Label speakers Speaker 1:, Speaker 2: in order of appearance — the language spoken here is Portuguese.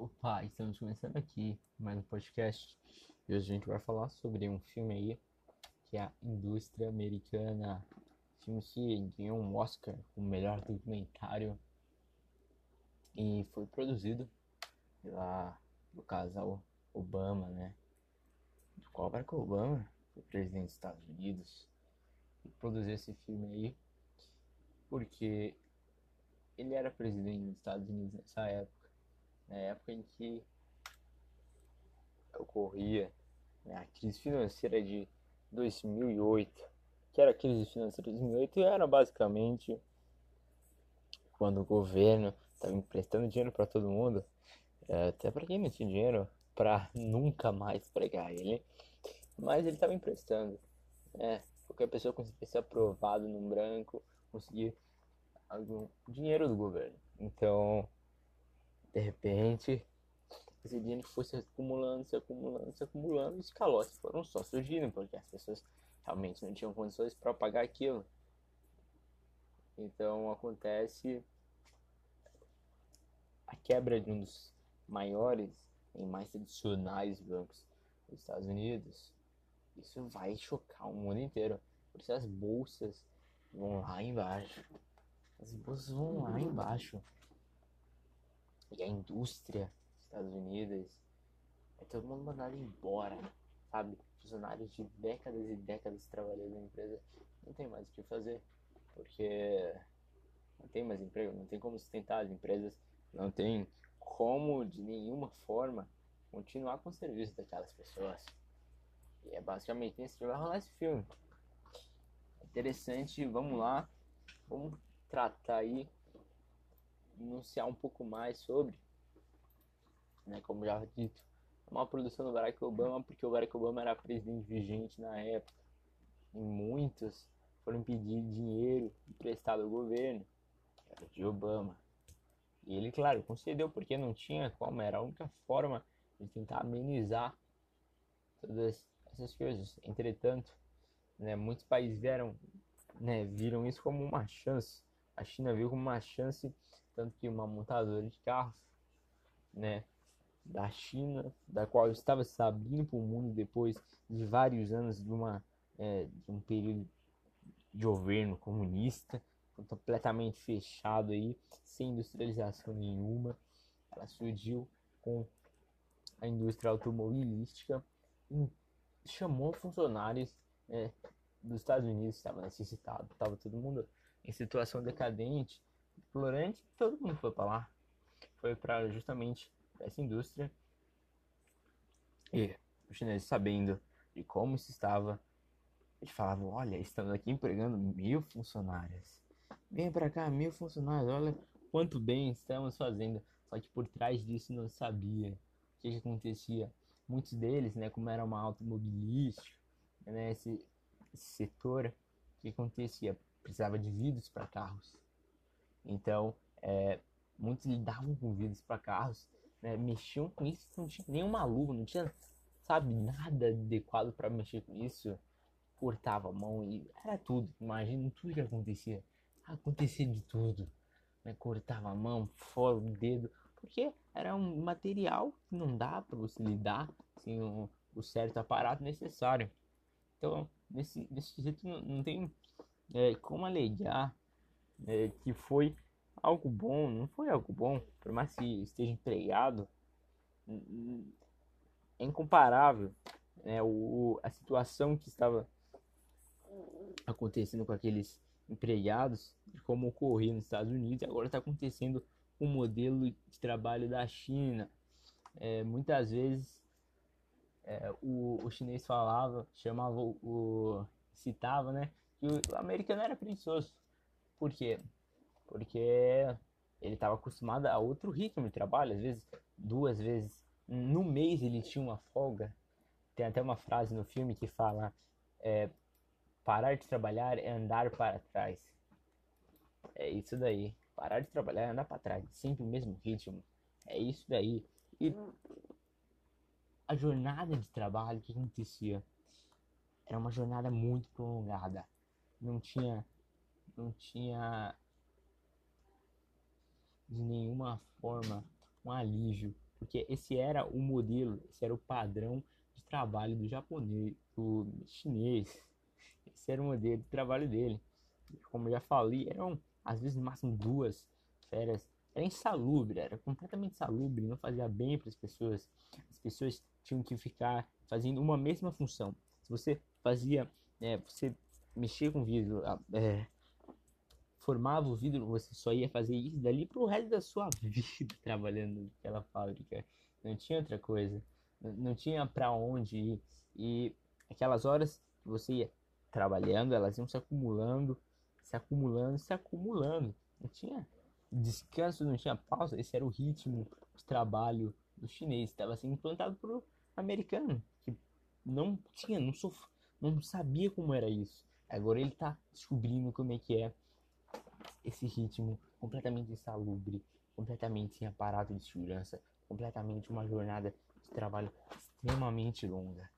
Speaker 1: Opa, estamos começando aqui mais um podcast e hoje a gente vai falar sobre um filme aí que é a Indústria Americana. Filme que ganhou um Oscar como melhor documentário e foi produzido pela, pelo casal Obama, né? Do qual Barack Obama foi presidente dos Estados Unidos e produziu esse filme aí porque ele era presidente dos Estados Unidos nessa época, na época em que ocorria né, a crise financeira de 2008, que era a crise financeira de 2008 era basicamente quando o governo estava emprestando dinheiro para todo mundo, é, até para quem não tinha dinheiro, para nunca mais pregar ele, mas ele estava emprestando, né? Qualquer pessoa conseguia ser aprovado no branco, conseguir algum dinheiro do governo. Então, de repente, esse dinheiro foi se acumulando, se acumulando, se acumulando, e os calotes foram só surgindo, porque as pessoas realmente não tinham condições para pagar aquilo. Então acontece a quebra de um dos maiores e mais tradicionais bancos dos Estados Unidos. Isso vai chocar o mundo inteiro. Por isso as bolsas vão lá embaixo. As bolsas vão lá embaixo. E a indústria dos Estados Unidos é todo mundo mandado embora, sabe? Funcionários de décadas e décadas trabalhando na empresa não tem mais o que fazer, porque não tem mais emprego, não tem como sustentar as empresas, não tem como de nenhuma forma continuar com o serviço daquelas pessoas. E é basicamente isso que vai rolar esse filme. Interessante, vamos lá. Vamos tratar aí, enunciar um pouco mais sobre, né, como já dito, é uma produção do Barack Obama, porque o Barack Obama era presidente vigente na época. E muitos foram pedir dinheiro emprestado ao governo, era de Obama. E ele, claro, concedeu porque não tinha como, era a única forma de tentar amenizar todas essas coisas. Entretanto, né, muitos países vieram, né, viram isso como uma chance a China viu como uma chance, tanto que uma montadora de carros, né, da China, da qual estava se abrindo para o mundo depois de vários anos de, uma, é, de um período de governo comunista, completamente fechado aí, sem industrialização nenhuma. Ela surgiu com a indústria automobilística chamou funcionários é, dos Estados Unidos, estava necessitado, estava todo mundo em situação decadente, explorante, todo mundo foi para lá. Foi para justamente essa indústria. E os chineses sabendo de como isso estava, eles falavam, olha, estamos aqui empregando mil funcionários. Vem para cá, mil funcionários, olha quanto bem estamos fazendo. Só que por trás disso não sabia o que, que acontecia. Muitos deles, né, como era uma automobilística, né, esse, esse setor, o que acontecia? precisava de vidros para carros. Então, é, muitos lidavam com vidros para carros, né, mexiam com isso, não tinha nenhuma luva, não tinha, sabe, nada adequado para mexer com isso. Cortava a mão e era tudo. Imagina tudo que acontecia. Acontecia de tudo. Né? Cortava a mão, fora o dedo, porque era um material que não dá para você lidar sem o, o certo aparato necessário. Então, nesse, desse jeito não, não tem é, como alegar é, que foi algo bom, não foi algo bom, por mais que esteja empregado, é incomparável né, o, a situação que estava acontecendo com aqueles empregados, como ocorria nos Estados Unidos, agora está acontecendo o modelo de trabalho da China. É, muitas vezes é, o, o chinês falava, chamava o, citava, né, que o americano era preguiçoso. Por quê? Porque ele estava acostumado a outro ritmo de trabalho, às vezes duas vezes no mês ele tinha uma folga. Tem até uma frase no filme que fala: é, parar de trabalhar é andar para trás. É isso daí. Parar de trabalhar é andar para trás, sempre o mesmo ritmo. É isso daí. E a jornada de trabalho, o que acontecia? Era uma jornada muito prolongada não tinha não tinha de nenhuma forma um alívio porque esse era o modelo, esse era o padrão de trabalho do japonês, do chinês. Esse era o modelo de trabalho dele. Como eu já falei, eram às vezes no máximo duas férias. Era insalubre, era completamente insalubre, não fazia bem para as pessoas. As pessoas tinham que ficar fazendo uma mesma função. Se você fazia, é, você mexia com vidro, é, formava o vidro, você só ia fazer isso dali pro resto da sua vida trabalhando naquela fábrica. Não tinha outra coisa. Não tinha para onde ir. E aquelas horas que você ia trabalhando, elas iam se acumulando, se acumulando, se acumulando. Não tinha descanso, não tinha pausa. Esse era o ritmo de trabalho do chinês. Estava sendo implantado pro americano, que não tinha, não, sof... não sabia como era isso. Agora ele está descobrindo como é que é esse ritmo completamente insalubre, completamente sem aparato de segurança, completamente uma jornada de trabalho extremamente longa.